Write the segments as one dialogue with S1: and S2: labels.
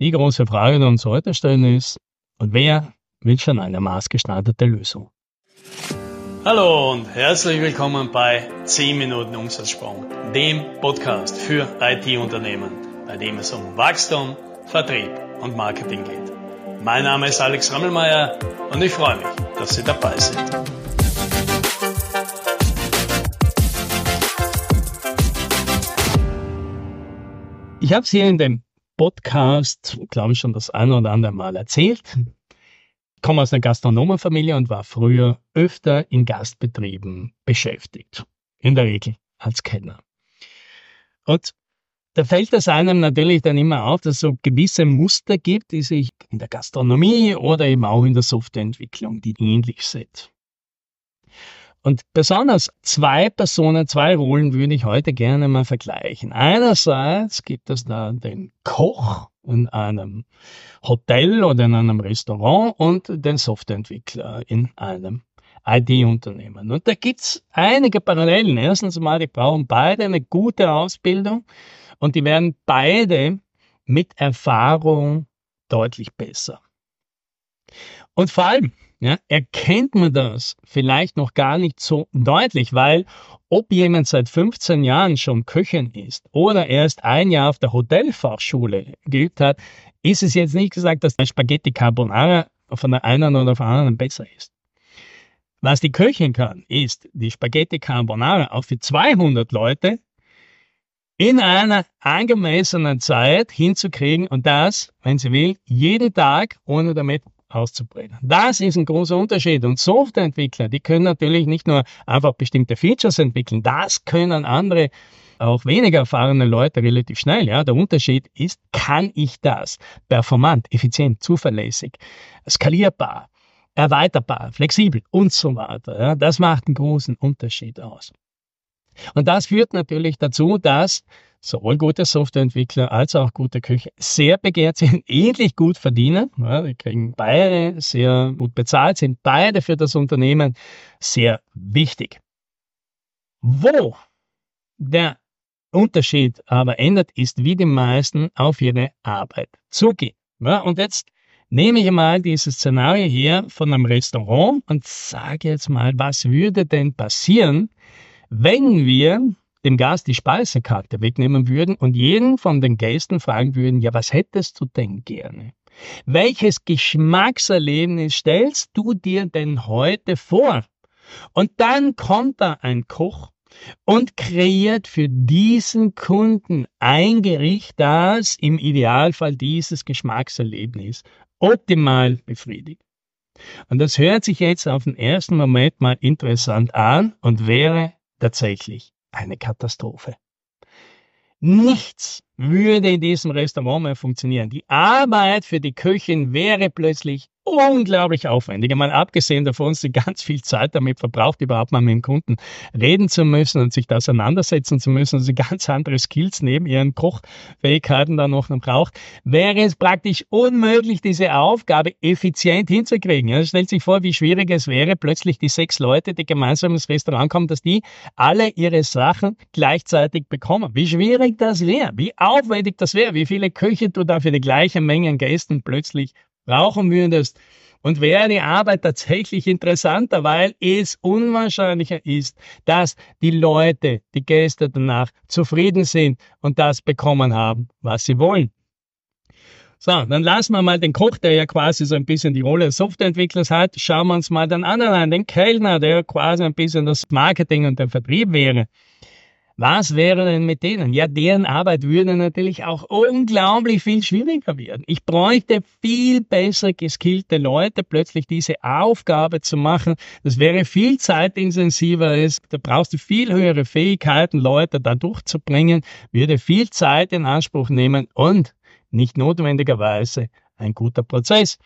S1: Die große Frage, die uns heute stellen ist, und wer will schon eine maßgeschneiderte Lösung?
S2: Hallo und herzlich willkommen bei 10 Minuten Umsatzsprung, dem Podcast für IT-Unternehmen, bei dem es um Wachstum, Vertrieb und Marketing geht. Mein Name ist Alex Rammelmeier und ich freue mich, dass Sie dabei sind.
S1: Ich habe es hier in dem Podcast, glaube ich, schon das eine oder andere Mal erzählt. Ich komme aus einer Gastronomenfamilie und war früher öfter in Gastbetrieben beschäftigt. In der Regel als Kellner. Und da fällt es einem natürlich dann immer auf, dass es so gewisse Muster gibt, die sich in der Gastronomie oder eben auch in der Softwareentwicklung, die ähnlich sind. Und besonders zwei Personen, zwei Rollen würde ich heute gerne mal vergleichen. Einerseits gibt es da den Koch in einem Hotel oder in einem Restaurant und den Softwareentwickler in einem ID-Unternehmen. Und da gibt's einige Parallelen. Erstens mal, die brauchen beide eine gute Ausbildung und die werden beide mit Erfahrung deutlich besser. Und vor allem ja, erkennt man das vielleicht noch gar nicht so deutlich, weil ob jemand seit 15 Jahren schon Köchin ist oder erst ein Jahr auf der Hotelfachschule geübt hat, ist es jetzt nicht gesagt, dass ein Spaghetti Carbonara von der einen oder von der anderen besser ist. Was die Köchin kann, ist die Spaghetti Carbonara auch für 200 Leute in einer angemessenen Zeit hinzukriegen und das, wenn sie will, jeden Tag, ohne damit auszubrennen. Das ist ein großer Unterschied. Und Softwareentwickler, die können natürlich nicht nur einfach bestimmte Features entwickeln, das können andere auch weniger erfahrene Leute relativ schnell. Ja, der Unterschied ist, kann ich das performant, effizient, zuverlässig, skalierbar, erweiterbar, flexibel und so weiter. Ja, das macht einen großen Unterschied aus. Und das führt natürlich dazu, dass sowohl gute Softwareentwickler als auch gute Köche sehr begehrt sind, ähnlich gut verdienen. Ja, die kriegen beide sehr gut bezahlt, sind beide für das Unternehmen sehr wichtig. Wo der Unterschied aber ändert, ist, wie die meisten auf ihre Arbeit zugehen. Ja, und jetzt nehme ich mal dieses Szenario hier von einem Restaurant und sage jetzt mal, was würde denn passieren, wenn wir dem Gast die Speisekarte wegnehmen würden und jeden von den Gästen fragen würden, ja, was hättest du denn gerne? Welches Geschmackserlebnis stellst du dir denn heute vor? Und dann kommt da ein Koch und kreiert für diesen Kunden ein Gericht, das im Idealfall dieses Geschmackserlebnis optimal befriedigt. Und das hört sich jetzt auf den ersten Moment mal interessant an und wäre tatsächlich eine Katastrophe. Nichts würde in diesem Restaurant mehr funktionieren. Die Arbeit für die Köchin wäre plötzlich unglaublich aufwendig. Mal abgesehen davon, dass sie ganz viel Zeit damit verbraucht, überhaupt mal mit dem Kunden reden zu müssen und sich da auseinandersetzen zu müssen sie ganz andere Skills neben ihren Kochfähigkeiten dann noch braucht, wäre es praktisch unmöglich, diese Aufgabe effizient hinzukriegen. Ja, stellt sich vor, wie schwierig es wäre, plötzlich die sechs Leute, die gemeinsam ins Restaurant kommen, dass die alle ihre Sachen gleichzeitig bekommen. Wie schwierig das wäre, wie aufwendig das wäre, wie viele Köche du da für die gleiche Menge an Gästen plötzlich brauchen würdest. Und wäre die Arbeit tatsächlich interessanter, weil es unwahrscheinlicher ist, dass die Leute, die Gäste danach zufrieden sind und das bekommen haben, was sie wollen. So, dann lassen wir mal den Koch, der ja quasi so ein bisschen die Rolle des Softwareentwicklers hat. Schauen wir uns mal den anderen an, den Kellner, der quasi ein bisschen das Marketing und der Vertrieb wäre. Was wäre denn mit denen? Ja, deren Arbeit würde natürlich auch unglaublich viel schwieriger werden. Ich bräuchte viel besser geskillte Leute, plötzlich diese Aufgabe zu machen. Das wäre viel zeitintensiver. Da brauchst du viel höhere Fähigkeiten, Leute da durchzubringen, würde viel Zeit in Anspruch nehmen und nicht notwendigerweise ein guter Prozess.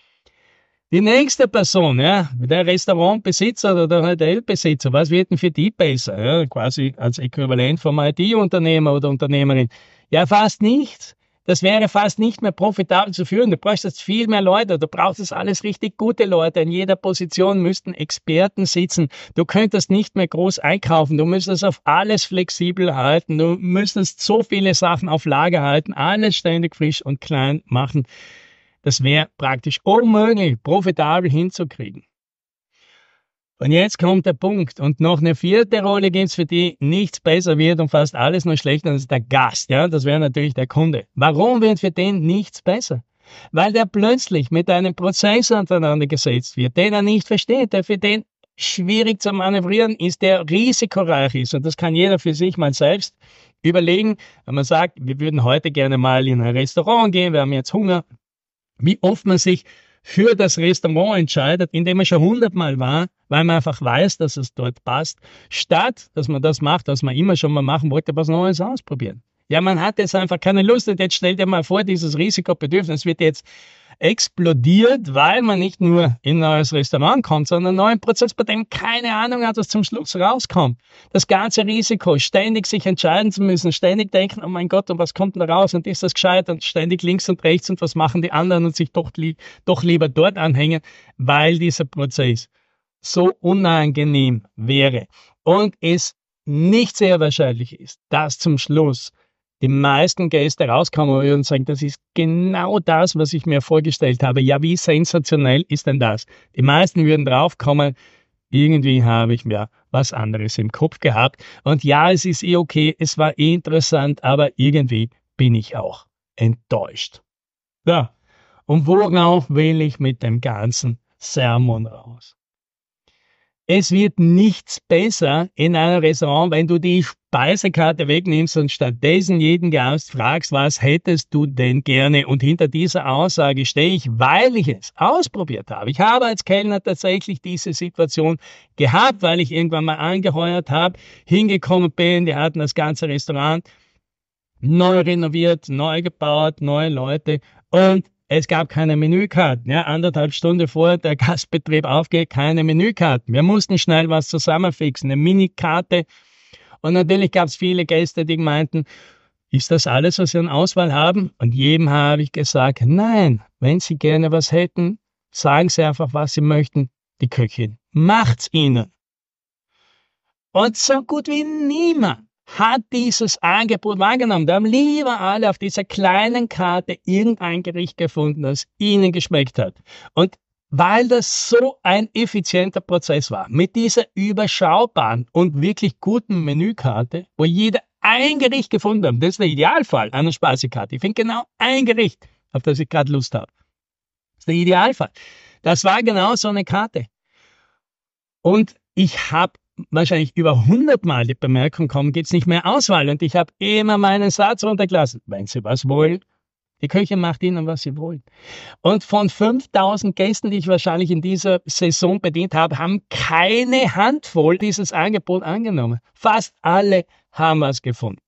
S1: Die nächste Person, ja, der Restaurantbesitzer oder der Hotelbesitzer, was wird denn für die besser? Ja, quasi als Äquivalent vom IT-Unternehmer oder Unternehmerin. Ja, fast nichts. Das wäre fast nicht mehr profitabel zu führen. Du bräuchtest viel mehr Leute. Du brauchst alles richtig gute Leute. In jeder Position müssten Experten sitzen. Du könntest nicht mehr groß einkaufen. Du müsstest auf alles flexibel halten. Du müsstest so viele Sachen auf Lager halten. Alles ständig frisch und klein machen. Das wäre praktisch unmöglich, profitabel hinzukriegen. Und jetzt kommt der Punkt. Und noch eine vierte Rolle gibt's für die nichts besser wird und fast alles nur schlechter, das ist der Gast. Ja, das wäre natürlich der Kunde. Warum wird für den nichts besser? Weil der plötzlich mit einem Prozess auseinandergesetzt wird, den er nicht versteht, der für den schwierig zu manövrieren ist, der risikoreich ist. Und das kann jeder für sich mal selbst überlegen. Wenn man sagt, wir würden heute gerne mal in ein Restaurant gehen, wir haben jetzt Hunger, wie oft man sich für das Restaurant entscheidet, indem man schon hundertmal war, weil man einfach weiß, dass es dort passt, statt dass man das macht, was man immer schon mal machen wollte, was Neues ausprobieren. Ja, man hat jetzt einfach keine Lust und jetzt stell dir mal vor, dieses Risikobedürfnis wird jetzt explodiert, weil man nicht nur in ein neues Restaurant kommt, sondern einen neuen Prozess, bei dem keine Ahnung hat, was zum Schluss rauskommt. Das ganze Risiko, ständig sich entscheiden zu müssen, ständig denken, oh mein Gott, und was kommt da raus und ist das gescheit und ständig links und rechts und was machen die anderen und sich doch, doch lieber dort anhängen, weil dieser Prozess so unangenehm wäre und es nicht sehr wahrscheinlich ist, dass zum Schluss die meisten Gäste rauskommen und sagen, das ist genau das, was ich mir vorgestellt habe. Ja, wie sensationell ist denn das? Die meisten würden draufkommen, irgendwie habe ich mir was anderes im Kopf gehabt. Und ja, es ist eh okay, es war eh interessant, aber irgendwie bin ich auch enttäuscht. Ja, und worauf will ich mit dem ganzen Sermon raus? Es wird nichts besser in einem Restaurant, wenn du die Speisekarte wegnimmst und stattdessen jeden Gast fragst, was hättest du denn gerne? Und hinter dieser Aussage stehe ich, weil ich es ausprobiert habe. Ich habe als Kellner tatsächlich diese Situation gehabt, weil ich irgendwann mal angeheuert habe, hingekommen bin, die hatten das ganze Restaurant neu renoviert, neu gebaut, neue Leute und es gab keine Menükarten. Ja, anderthalb Stunden vor der Gastbetrieb aufgeht, keine Menükarten. Wir mussten schnell was zusammenfixen, eine Minikarte. Und natürlich gab es viele Gäste, die meinten, ist das alles, was Sie an Auswahl haben? Und jedem habe ich gesagt, nein, wenn Sie gerne was hätten, sagen Sie einfach, was Sie möchten. Die Köchin macht's Ihnen. Und so gut wie niemand hat dieses Angebot wahrgenommen. Da haben lieber alle auf dieser kleinen Karte irgendein Gericht gefunden, das ihnen geschmeckt hat. Und weil das so ein effizienter Prozess war, mit dieser überschaubaren und wirklich guten Menükarte, wo jeder ein Gericht gefunden hat, das ist der Idealfall einer Speisekarte. Ich finde genau ein Gericht, auf das ich gerade Lust habe. Das ist der Idealfall. Das war genau so eine Karte. Und ich habe wahrscheinlich über hundertmal die Bemerkung kommen, geht's nicht mehr Auswahl. Und ich habe immer meinen Satz runtergelassen. Wenn Sie was wollen, die Köche macht Ihnen, was Sie wollen. Und von 5000 Gästen, die ich wahrscheinlich in dieser Saison bedient habe, haben keine Handvoll dieses Angebot angenommen. Fast alle haben was gefunden.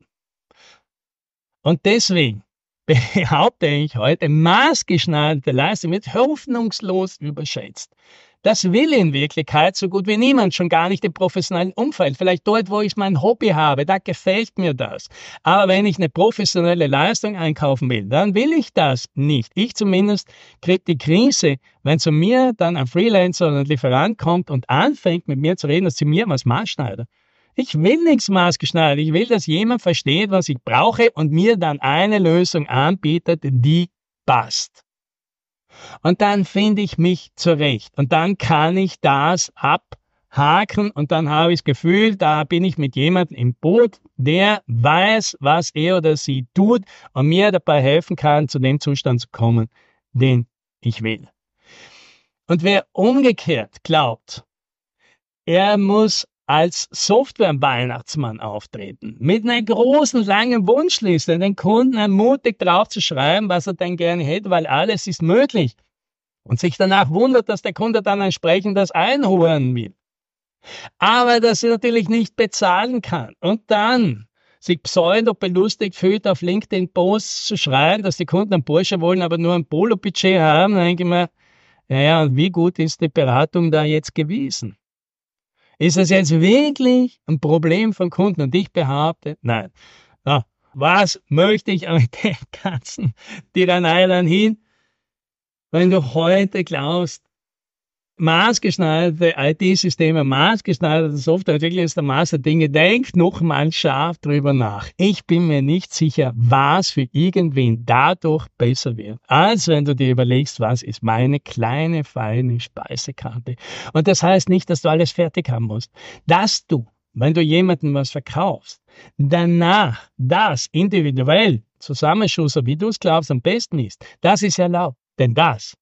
S1: Und deswegen behaupte ich heute, maßgeschneiderte Leistung wird hoffnungslos überschätzt. Das will in Wirklichkeit so gut wie niemand, schon gar nicht im professionellen Umfeld. Vielleicht dort, wo ich mein Hobby habe, da gefällt mir das. Aber wenn ich eine professionelle Leistung einkaufen will, dann will ich das nicht. Ich zumindest kriege die Krise, wenn zu mir dann ein Freelancer oder ein Lieferant kommt und anfängt mit mir zu reden, dass sie mir was maßschneiden. Ich will nichts maßgeschneidert. Ich will, dass jemand versteht, was ich brauche und mir dann eine Lösung anbietet, die passt. Und dann finde ich mich zurecht. Und dann kann ich das abhaken und dann habe ich das Gefühl, da bin ich mit jemandem im Boot, der weiß, was er oder sie tut und mir dabei helfen kann, zu dem Zustand zu kommen, den ich will. Und wer umgekehrt glaubt, er muss als Software-Weihnachtsmann auftreten, mit einer großen, langen Wunschliste, den Kunden ermutigt drauf zu schreiben, was er denn gerne hätte, weil alles ist möglich. Und sich danach wundert, dass der Kunde dann entsprechend das einholen will. Aber dass er natürlich nicht bezahlen kann. Und dann sich pseudo belustigt fühlt, auf LinkedIn Posts zu schreiben, dass die Kunden einen Porsche wollen, aber nur ein Polo-Budget haben, dann denke ich mir, ja, ja, und wie gut ist die Beratung da jetzt gewesen? Ist es jetzt wirklich ein Problem von Kunden? Und ich behaupte, nein. Ja, Was möchte ich mit den ganzen Tiraneilern hin, wenn du heute glaubst, maßgeschneiderte IT-Systeme, maßgeschneiderte Software, wirklich ist der Maß der Dinge. Denk noch mal scharf drüber nach. Ich bin mir nicht sicher, was für irgendwen dadurch besser wird, als wenn du dir überlegst, was ist meine kleine, feine Speisekarte. Und das heißt nicht, dass du alles fertig haben musst. Dass du, wenn du jemandem was verkaufst, danach das individuell zusammenschusser, wie du es glaubst, am besten ist, das ist erlaubt. Denn das,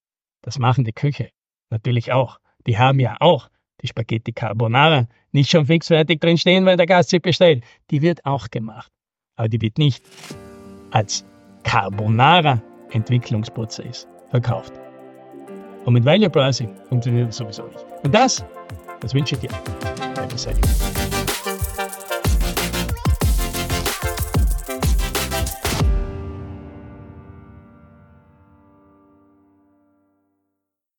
S1: das machen die Küche natürlich auch. Die haben ja auch die Spaghetti Carbonara nicht schon fixfertig drin stehen, weil der Gast sie bestellt. Die wird auch gemacht. Aber die wird nicht als Carbonara-Entwicklungsprozess verkauft. Und mit Value Pricing funktioniert das sowieso nicht. Und das, das wünsche ich dir. Bye,